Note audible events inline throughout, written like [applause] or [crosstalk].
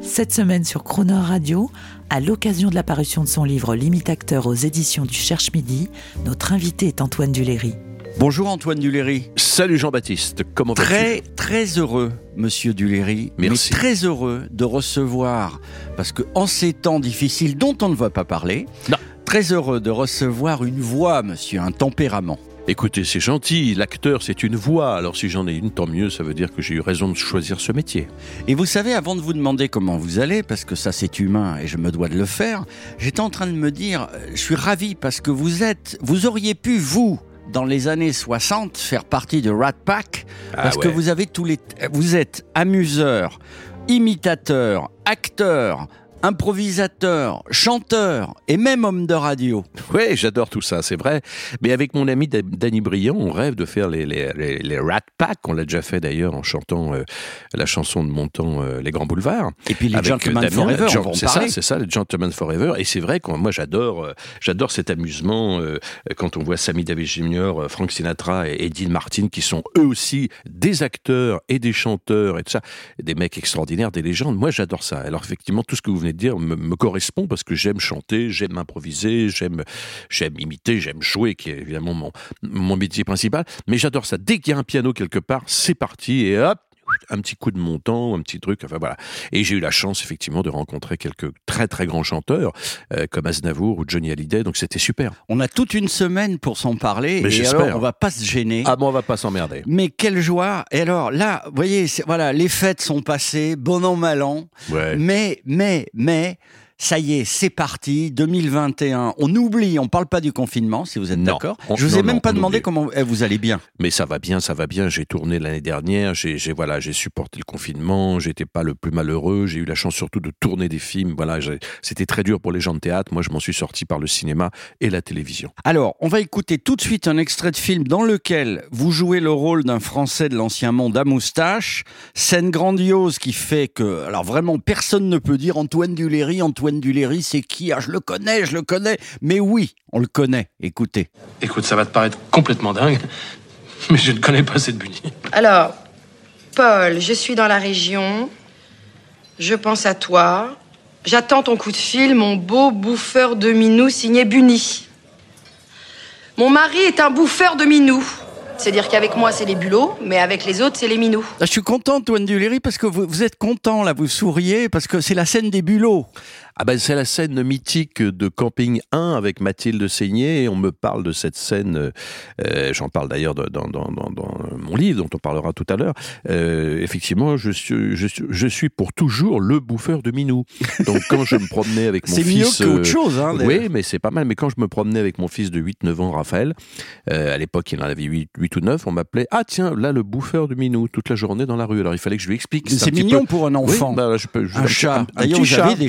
Cette semaine sur Croner Radio, à l'occasion de la parution de son livre L'imitateur aux éditions du Cherche Midi, notre invité est Antoine Duléry. Bonjour Antoine Duléry. Salut Jean-Baptiste, comment vas-tu? Très très heureux, Monsieur Duléry. Merci. Mais très heureux de recevoir, parce que en ces temps difficiles dont on ne va pas parler, Non. très heureux de recevoir une voix, Monsieur, un tempérament. Écoutez, c'est gentil, l'acteur c'est une voix, alors si j'en ai une, tant mieux, ça veut dire que j'ai eu raison de choisir ce métier. Et vous savez, avant de vous demander comment vous allez, parce que ça c'est humain et je me dois de le faire, j'étais en train de me dire, euh, je suis ravi parce que vous êtes, vous auriez pu vous dans les années 60 faire partie de Rat Pack parce Ah que ouais. vous avez tous les, vous êtes amuseur, imitateur, acteur, improvisateur, chanteur et même homme de radio. Ouais, j'adore tout ça, c'est vrai. Mais avec mon ami Da- Danny Briand, on rêve de faire les, les, les, les Rat Pack. On l'a déjà fait d'ailleurs en chantant euh, la chanson de Montant euh, Les Grands Boulevards. Et puis les Avec, Gentlemen euh, Damien, Forever, Gen- c'est ça, c'est ça, les Gentlemen Forever. Et c'est vrai que moi j'adore, euh, j'adore cet amusement quand on voit Sammy Davis Jr., Frank Sinatra et, et Dean Martin qui sont eux aussi des acteurs et des chanteurs et tout ça, des mecs extraordinaires, des légendes. Moi j'adore ça. Alors effectivement tout ce que vous venez dire me, me correspond parce que j'aime chanter, j'aime improviser, j'aime j'aime imiter, j'aime jouer, qui est évidemment mon mon métier principal. Mais j'adore ça. Dès qu'il y a un piano quelque part, c'est parti et hop un petit coup de montant, un petit truc, enfin voilà. Et j'ai eu la chance effectivement de rencontrer quelques très très grands chanteurs euh, comme Aznavour ou Johnny Hallyday, donc c'était super. On a toute une semaine pour s'en parler Mais et j'espère. alors on va pas se gêner. Ah bon, on va pas s'emmerder. Mais quelle joie Et alors là, vous voyez, voilà, les fêtes sont passées, bon an mal an. Ouais. Mais, mais, mais, ça y est, c'est parti, 2021. On oublie, on parle pas du confinement, si vous êtes d'accord. Je vous ai non, même non, pas demandé oublie. comment eh, vous allez bien. Mais ça va bien, ça va bien. J'ai tourné l'année dernière. J'ai, voilà, j'ai supporté le confinement. J'étais pas le plus malheureux. J'ai eu la chance surtout de tourner des films. Voilà, c'était très dur pour les gens de théâtre. Moi, je m'en suis sorti par le cinéma et la télévision. Alors, on va écouter tout de suite un extrait de film dans lequel vous jouez le rôle d'un Français de l'ancien monde à moustache. Scène grandiose qui fait que, alors vraiment, personne ne peut dire Antoine Duléry, Antoine Duléry, c'est qui? Ah, je le connais, je le connais. Mais oui, on le connaît. Écoutez. Écoute, ça va te paraître complètement dingue, [laughs] mais je ne connais pas cette Bunny. Alors, Paul, je suis dans la région. Je pense à toi. J'attends ton coup de fil, mon beau bouffeur de minou signé Bunny. Mon mari est un bouffeur de minou. C'est-à-dire qu'avec moi, c'est les bulots, mais avec les autres, c'est les minous. Ah, je suis content, Antoine Duléry, parce que vous, vous êtes content, là, vous souriez, parce que c'est la scène des bulots. Ah ben c'est la scène mythique de Camping 1 avec Mathilde Seigné et on me parle de cette scène, euh, j'en parle d'ailleurs dans, dans, dans, dans mon livre dont on parlera tout à l'heure. Euh, effectivement, je suis, je, suis, je suis pour toujours le bouffeur de Minou. Donc quand je me promenais avec mon C'est fils... mieux qu'autre euh, chose, hein. oui, mais c'est pas mal. Mais quand je me promenais avec mon fils de 8-9 ans, Raphaël, euh, à l'époque il en avait 8, 8 ou 9, on m'appelait « Ah tiens, là le bouffeur de Minou » toute la journée dans la rue. Alors il fallait que je lui explique. Un C'est mignon peu- pour un enfant. oui, bah, je peux, je- Un chat. Un, D'ailleurs, des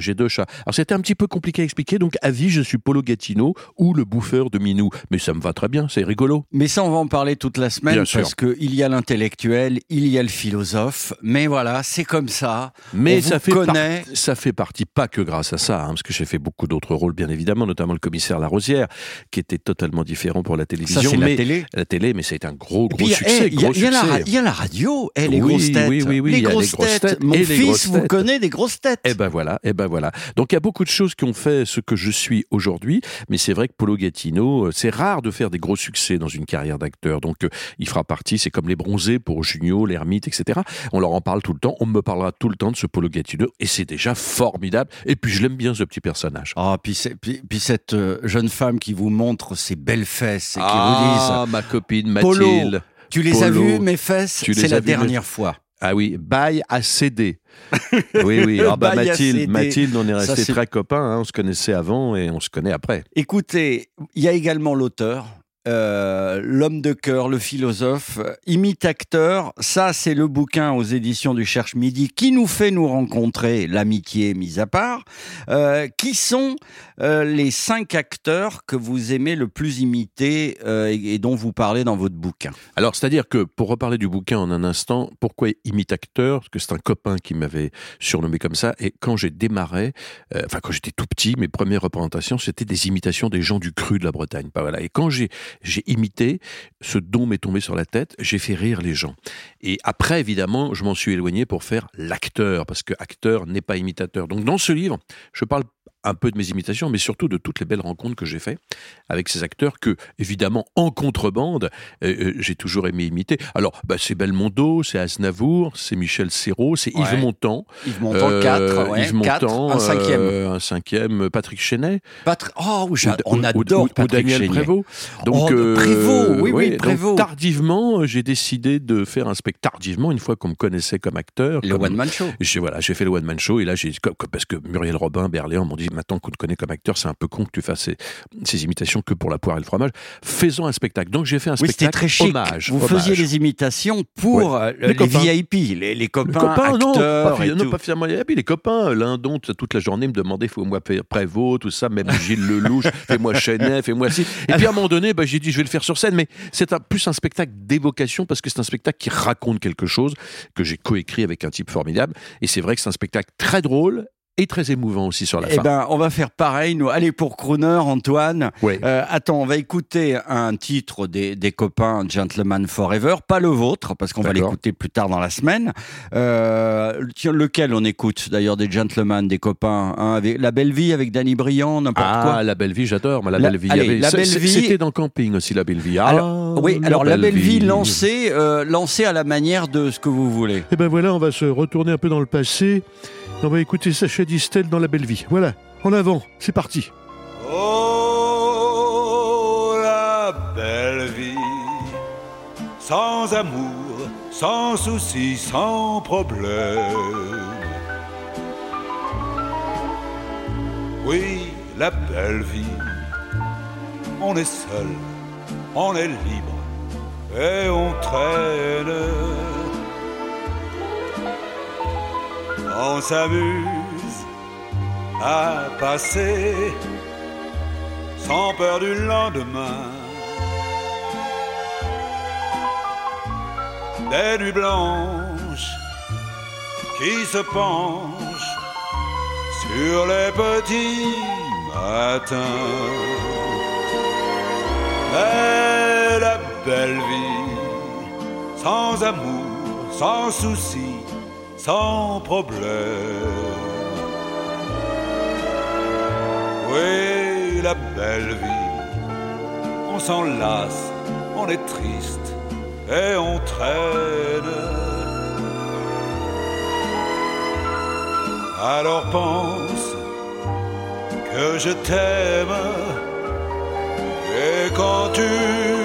chats. j'ai- deux chats. Alors c'était un petit peu compliqué à expliquer. Donc à vie, je suis Polo Gatineau ou le bouffeur de Minou. Mais ça me va très bien, c'est rigolo. Mais ça, on va en parler toute la semaine Bien parce qu'il y a l'intellectuel, il y a le philosophe. Mais voilà, c'est comme ça. Mais On ça fait, connaît. par- ça fait partie pas que grâce à ça, hein, parce que j'ai fait beaucoup d'autres rôles, bien évidemment, notamment le commissaire Larosière, qui était totalement différent pour la télévision. Ça, c'est la télé. La télé, mais c'est un gros, gros succès. il y, a- y la, y a radio, eh, les Oui, grosses têtes. oui, oui, oui, les grosses têtes Mon fils vous connaît des grosses têtes. Eh ben voilà, eh ben voilà. Donc il y a beaucoup de choses qui ont fait ce que je suis aujourd'hui, mais c'est vrai que Polo Gatineau, euh, c'est rare de faire des gros succès dans une carrière d'acteur. Donc euh, il fera partie, c'est comme les bronzés pour Junio, l'ermite, etc. On leur en parle tout le temps, on me parlera tout le temps de ce Polo Gatineau, et c'est déjà formidable. Et puis je l'aime bien ce petit personnage. Ah, puis, c'est- puis, puis cette euh, jeune femme qui vous montre ses belles fesses et qui ah, vous ma copine dit Polo, Mathilde. tu les as vues, mes fesses? C'est la dernière fois. Ah oui, bail à céder. [laughs] oui, oui. Ah bah, Mathilde. Mathilde, on est c'est- très copains. hein. On se connaissait avant et on se connaît après. Écoutez, il y a également l'auteur. Euh, l'homme de cœur, le philosophe, imite acteur. Ça, c'est le bouquin aux éditions du Cherche Midi qui nous fait nous rencontrer, l'amitié mise à part. Euh, qui sont euh, les cinq acteurs que vous aimez le plus imiter et, dont vous parlez dans votre bouquin? Alors, c'est-à-dire que, pour reparler du bouquin en un instant, pourquoi imite acteur? Parce que c'est un copain qui m'avait surnommé comme ça. Et quand j'ai démarré, enfin, quand j'étais tout petit, mes premières représentations, c'était des imitations des gens du cru de la Bretagne. Voilà. Et quand j'ai, j'ai imité, ce don m'est tombé sur la tête, j'ai fait rire les gens. Et après, évidemment, je m'en suis éloigné pour faire l'acteur, parce que acteur n'est pas imitateur. Donc, dans ce livre, je parle un peu de mes imitations, mais surtout de toutes les belles rencontres que j'ai faites avec ces acteurs que, évidemment, en contrebande, euh, euh, j'ai toujours aimé imiter. Alors, bah, c'est Belmondo, c'est Aznavour, c'est Michel Serrault, c'est Ouais. Yves Montand. Yves Montand, euh, 4, ouais, Yves Montand, un cinquième. euh, un cinquième, Patrick Chenet. Patri- Oh, on adore ou- Patrick Daniel. Prévost. Oh, euh, Prévost, oui, oui, donc Prévost. tardivement, j'ai décidé de faire un spectacle. Tardivement, une fois qu'on me connaissait comme acteur. Le comme- One Man Show. j'ai voilà, j'ai fait le one man show et là j'ai parce que Muriel Robin, Berléand m'ont dit maintenant qu'on te connaît comme acteur, c'est un peu con que tu fasses ces, ces imitations que pour la poire et le fromage. Faisons un spectacle. Donc j'ai fait un Oui, spectacle très chic. hommage. Vous hommage. faisiez les imitations pour Ouais. euh, Les les, copains. VIP, les, les Les copains, non, pas, non, finalement. Et puis les copains, l'un dont toute la journée me demandait faire Prévost, tout ça, même [laughs] Gilles Lelouch, fais-moi Chenet, fais-moi ci. Et puis à un moment donné, bah, j'ai dit je vais le faire sur scène, mais c'est plus un spectacle d'évocation parce que c'est un spectacle qui raconte quelque chose que j'ai coécrit avec un type formidable. Et c'est vrai que c'est un spectacle très drôle et très émouvant aussi sur la Eh fin. ben, on va faire pareil, nous. Allez, pour Crooner, Antoine. Ouais. Euh, attends, on va écouter un titre des, des copains Gentleman Forever, pas le vôtre, parce qu'on va l'écouter plus tard dans la semaine. Euh, tiens, lequel on écoute d'ailleurs des Gentlemen, des copains hein, avec La Belle Vie avec Danny Briand, n'importe Ah, quoi. la belle vie, j'adore. La, La- belle vie, allez, il y avait- La Belle Vie- C'était dans Camping aussi, la belle vie. Ah, Alors, oui, alors La Belle Vie lancée, euh, lancée à la manière de ce que vous voulez. Et ben voilà, on va se retourner un peu dans le passé. On va écouter Sacha Distel dans La Belle Vie. Voilà, en avant, c'est parti. Oh, la belle vie, sans amour, sans souci, sans problème. Oui, la belle vie, on est seul, on est libre et on traîne. On s'amuse à passer sans peur du lendemain. Des nuits blanches qui se penchent sur les petits matins. Mais la belle vie, sans amour, sans souci, sans problème. Oui, la belle vie, on s'en lasse, on est triste et on traîne. Alors pense que je t'aime et quand tu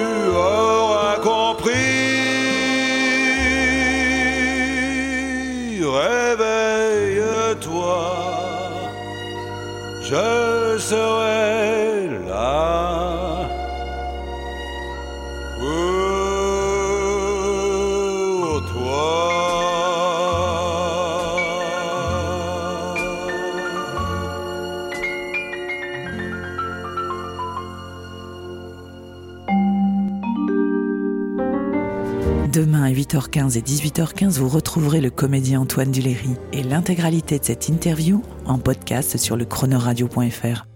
17h15 et 18h15, vous retrouverez le comédien Antoine Duléry et l'intégralité de cette interview en podcast sur le chronoradio.fr.